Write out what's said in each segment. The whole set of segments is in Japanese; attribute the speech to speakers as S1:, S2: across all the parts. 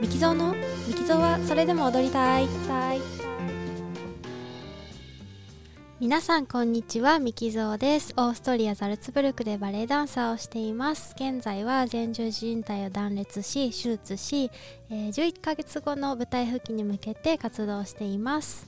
S1: ミキゾーのミキゾーはそれでも踊りたい。皆さんこんにちはミキゾーです。オーストリアザルツブルクでバレエダンサーをしています。現在は前十字靭帯を断裂し手術し、えー、11ヶ月後の舞台復帰に向けて活動しています。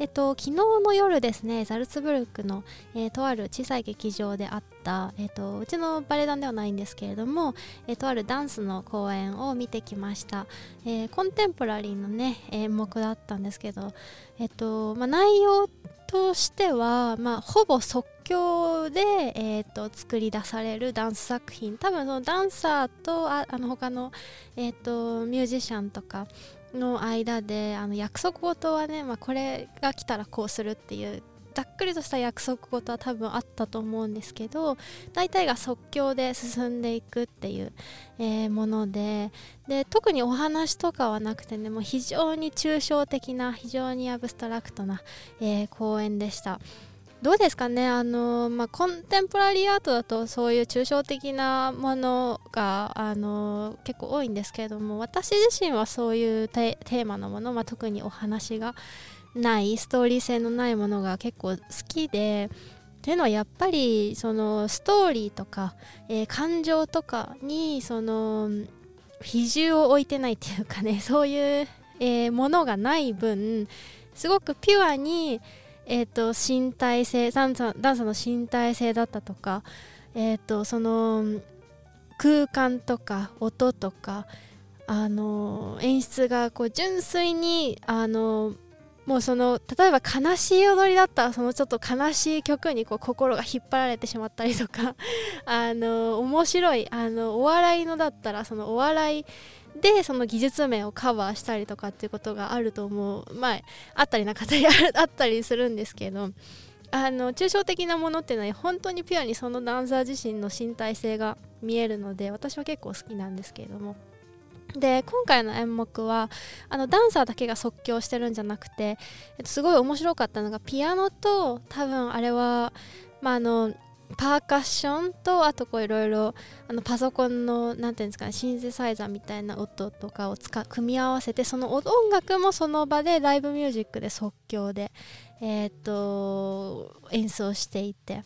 S1: えっと、昨日の夜ですねザルツブルクの、えー、とある小さい劇場であった、えっと、うちのバレエ団ではないんですけれども、えー、とあるダンスの公演を見てきました、えー、コンテンポラリーのね演目だったんですけど、えっとまあ、内容としては、まあ、ほぼ即興で、えーと、作り出されるダンス作品。多分そのダンサーとああの他の、えーとミュージシャンとかの間であの約束事はね、まあ、これが来たらこうするっていうざっくりとした約束事は多分あったと思うんですけど大体が即興で進んでいくっていう、えー、ものでで特にお話とかはなくてねもう非常に抽象的な非常にアブストラクトな、えー、公演でした。どうですかね？あの、まあ、コンテンポラリーアートだとそういう抽象的なものがあの結構多いんですけれども私自身はそういうテーマのもの、まあ、特にお話がないストーリー性のないものが結構好きでというのはやっぱりそのストーリーとか、えー、感情とかにその比重を置いてないっていうかねそういう、えー、ものがない分すごくピュアにえーと、身体性ダンサダンサの身体性だったとか、えーと、その空間とか音とかあの演出がこう純粋にあのもうその例えば悲しい踊りだったらそのちょっと悲しい曲にこう心が引っ張られてしまったりとか あの面白いあのお笑いのだったらそのお笑いでその技術面をカバーしたりとかっていうことがあると思うまああったりなかったりあったりするんですけどあの抽象的なものっていうのは本当にピュアにそのダンサー自身の身体性が見えるので私は結構好きなんですけれども。で今回の演目はあのダンサーだけが即興してるんじゃなくて、えっと、すごい面白かったのがピアノと多分あれは、まあ、あのパーカッションとあとこういろいろパソコンの何ていうんですかねシンセサイザーみたいな音とかを使組み合わせてその音楽もその場でライブミュージックで即興で、えー、と演奏していて。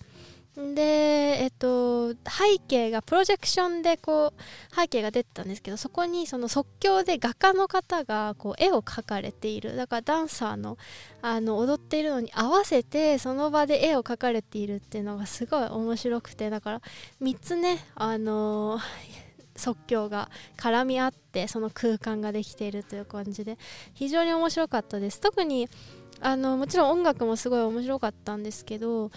S1: で、えっと、背景がプロジェクションでこう背景が出てたんですけどそこにその即興で画家の方がこう絵を描かれている。だからダンサーのあの踊っているのに合わせてその場で絵を描かれているっていうのがすごい面白くてだから3つねあのー即興が絡み合ってその空間ができているという感じで非常に面白かったです。特にあのもちろん音楽もすごい面白かったんですけど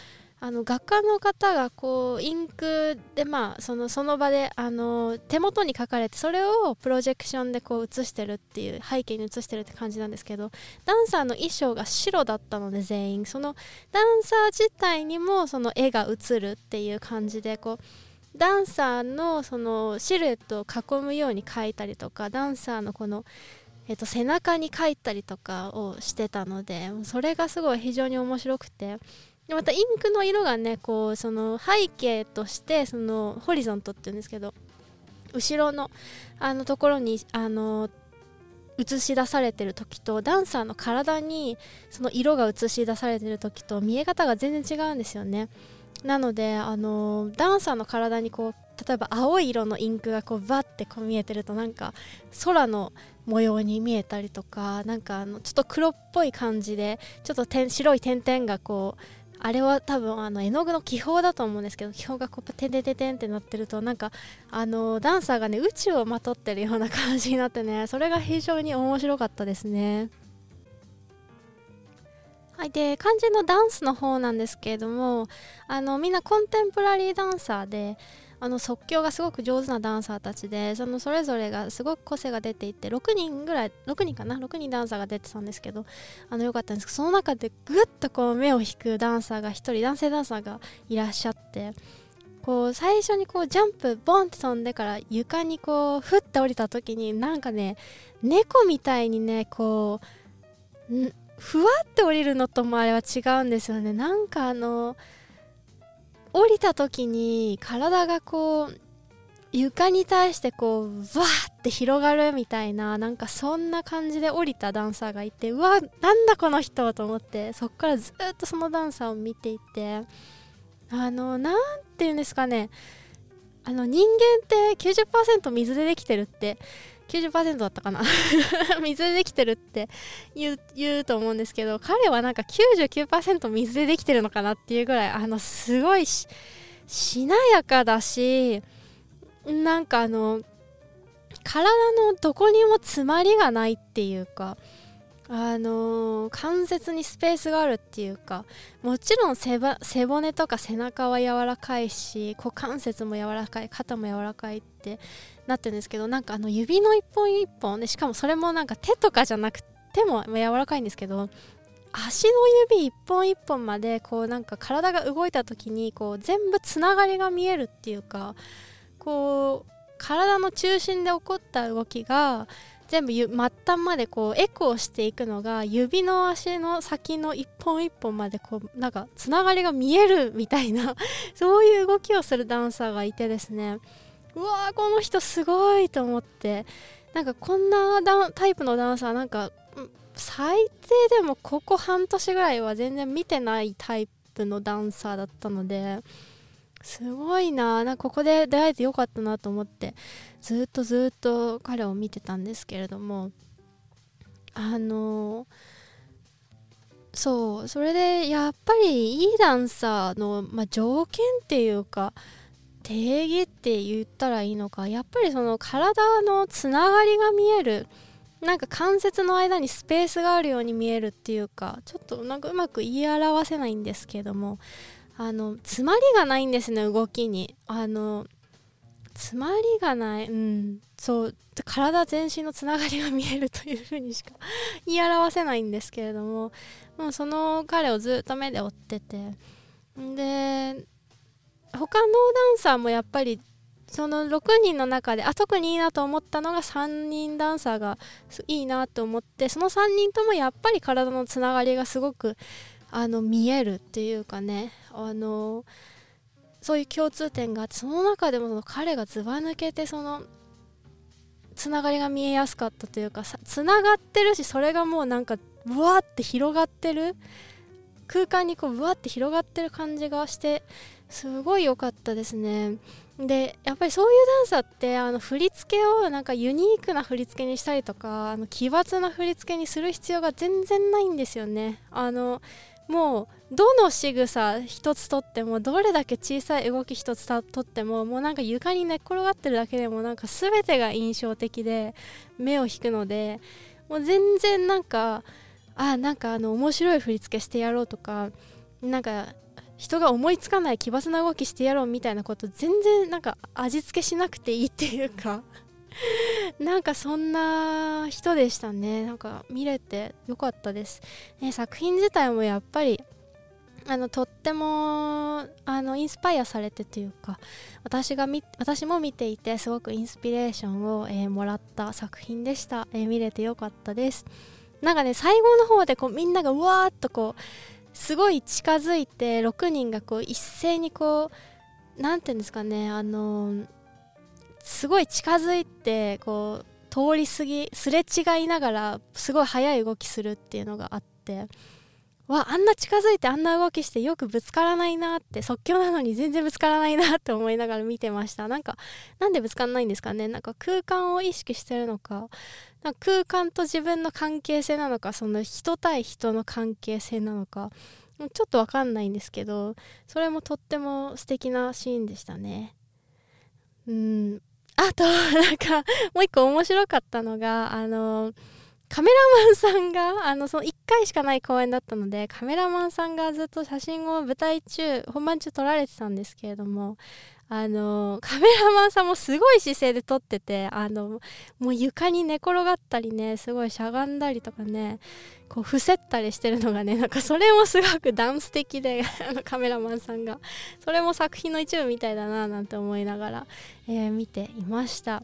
S1: あの画家の方がこうインクでまあそのその場であの手元に書かれてそれをプロジェクションでこう映してるっていう背景に映してるって感じなんですけどダンサーの衣装が白だったので全員そのダンサー自体にもその絵が映るっていう感じでこうダンサーのそのシルエットを囲むように描いたりとかダンサーのこのえっと、背中に描いたりとかをしてたのでそれがすごい非常に面白くて。でまたインクの色がねこうその背景としてそのホリゾントっていうんですけど後ろのあのところにあの映し出されてる時とダンサーの体にその色が映し出されてる時と見え方が全然違うんですよね。なのであのダンサーの体にこう例えば青い色のインクがこうバッてこう見えてるとなんか空の模様に見えたりとかなんかあのちょっと黒っぽい感じでちょっと白い点々がこうあれは多分あの絵の具の気泡だと思うんですけど気泡がこうてんてんてんてんってなってるとなんかあのダンサーがね宇宙をまとってるような感じになってね それが非常に面白かったですね。はい、で肝心のダンスの方なんですけれどもあのみんなコンテンポラリーダンサーであの即興がすごく上手なダンサーたちでそのそれぞれがすごく個性が出ていて6人ぐらい6人かな？6人ダンサーが出てたんですけどあのよかったんですけどその中でぐっとこう目を引くダンサーが1人男性ダンサーがいらっしゃってこう最初にこうジャンプボンって飛んでから床にこうふって降りた時になんかね猫みたいにねこうふわって降りるのともあれは違うんですよね。なんかあの降りた時に体がこう床に対してこうわーって広がるみたいななんかそんな感じで降りたダンサーがいてうわなんだこの人と思ってそっからずっとそのダンサーを見ていてあのなんて言うんですかねあの人間って90%水でできてるって90%だったかな。水でできてるって言う言うと思うんですけど彼はなんか99%水でできてるのかなっていうぐらいあのすごいししなやかだしなんかあの体のどこにも詰まりがないっていうかあのー、関節にスペースがあるっていうかもちろん背骨とか背中は柔らかいし股関節も柔らかい肩も柔らかいってなってるんですけどなんかあの指の一本一本でしかもそれもなんか手とかじゃなくても柔らかいんですけど足の指一本一本までこうなんか体が動いた時にこう全部つながりが見えるっていうかこう体の中心で起こった動きが全部末端までこうエコーしていくのが指の足の先の一本一本までこうなんかつながりが見えるみたいな そういう動きをするダンサーがいてですね。うわーこの人すごいと思って。なんかこんなタイプのダンサーなんか最低でもここ半年ぐらいは全然見てないタイプのダンサーだったのですごいな。なんかここで出会えてよかったなと思ってずっとずっと彼を見てたんですけれどもあのそうそれでやっぱりいいダンサーの、まあ、条件っていうか定義って言ったらいいのかやっぱりその体のつながりが見えるなんか関節の間にスペースがあるように見えるっていうかちょっとなんかうまく言い表せないんですけどもあの詰まりがないんですね動きに。あの詰まりがないうん。そう体全身のつながりが見えるというふうにしか 言い表せないんですけれどももうその彼をずっと目で追ってて。で他のダンサーもやっぱりその6人の中であ特にいいなと思ったのが3人ダンサーがいいなと思ってその3人ともやっぱり体のつながりがすごくあの見えるっていうかねあのそういう共通点があってその中でもその彼がずば抜けてそのつながりが見えやすかったというかつながってるしそれがもうなんかブワーって広がってる空間にこうブワーって広がってる感じがしてすごい良かったですね。でやっぱりそういうダンサーってあの振り付けをなんかユニークな振り付けにしたりとかあの奇抜な振り付けにする必要が全然ないんですよね。あのもうどの仕草一つとってもどれだけ小さい動き一つとってももうなんか床に寝っ転がってるだけでもなんか全てが印象的で目を引くのでもう全然なんかあなんかあの面白い振り付けしてやろうとかなんか人が思いつかない奇抜な動きしてやろうみたいなこと全然なんか味付けしなくていいっていうか。なんかそんな人でしたね。なんか見れてよかったです、ね、作品自体もやっぱりあのとってもあのインスパイアされてというか私が私も見ていてすごくインスピレーションを、えー、もらった作品でした、えー、見れてよかったです。なんかね最後の方でこうみんながうわーっとこうすごい近づいて6人がこう一斉にこう何て言うんですかねあのーすごい近づいてこう通り過ぎすれ違いながらすごい速い動きするっていうのがあってわあんな近づいてあんな動きしてよくぶつからないなって即興なのに全然ぶつからないなって思いながら見てました。なんかなんでぶつからないんですかね？なんか空間を意識してるのか？か空間と自分の関係性なのか？その人対人の関係性なのか？ちょっとわかんないんですけどそれもとっても素敵なシーンでしたね。うん。あと、なんか、もう一個面白かったのが、あの、カメラマンさんが、あの、その1回しかない公演だったので、カメラマンさんがずっと写真を舞台中、本番中撮られてたんですけれども、あのカメラマンさんもすごい姿勢で撮っててあのもう床に寝転がったりねすごいしゃがんだりとかねこう伏せったりしてるのがねなんかそれもすごくダンス的であの カメラマンさんが。それも作品の一部みたいだななんて思いながら、えー、見ていました。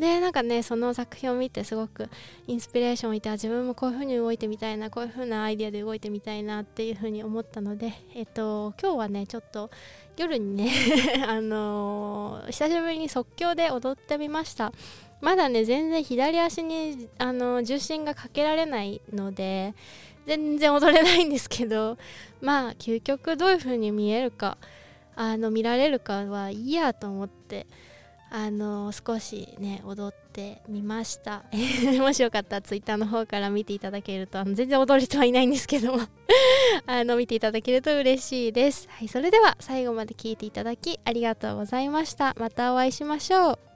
S1: でなんかねその作品を見てすごくインスピレーションをいて自分もこういう風に動いてみたいなこういう風なアイデアで動いてみたいなっていう風に思ったのでえっと今日はねちょっと夜にね あのー、久しぶりに即興で踊ってみました。まだね全然左足にあの重心がかけられないので全然踊れないんですけどまあ究極どういう風に見えるかあの見られるかはいいやと思ってあの少しね踊ってみました。もしよかったらツイッターの方から見ていただけるとあの全然踊る人はいないんですけども。あの見ていただけると嬉しいです。はいそれでは最後まで聞いていただきありがとうございました。またお会いしましょう。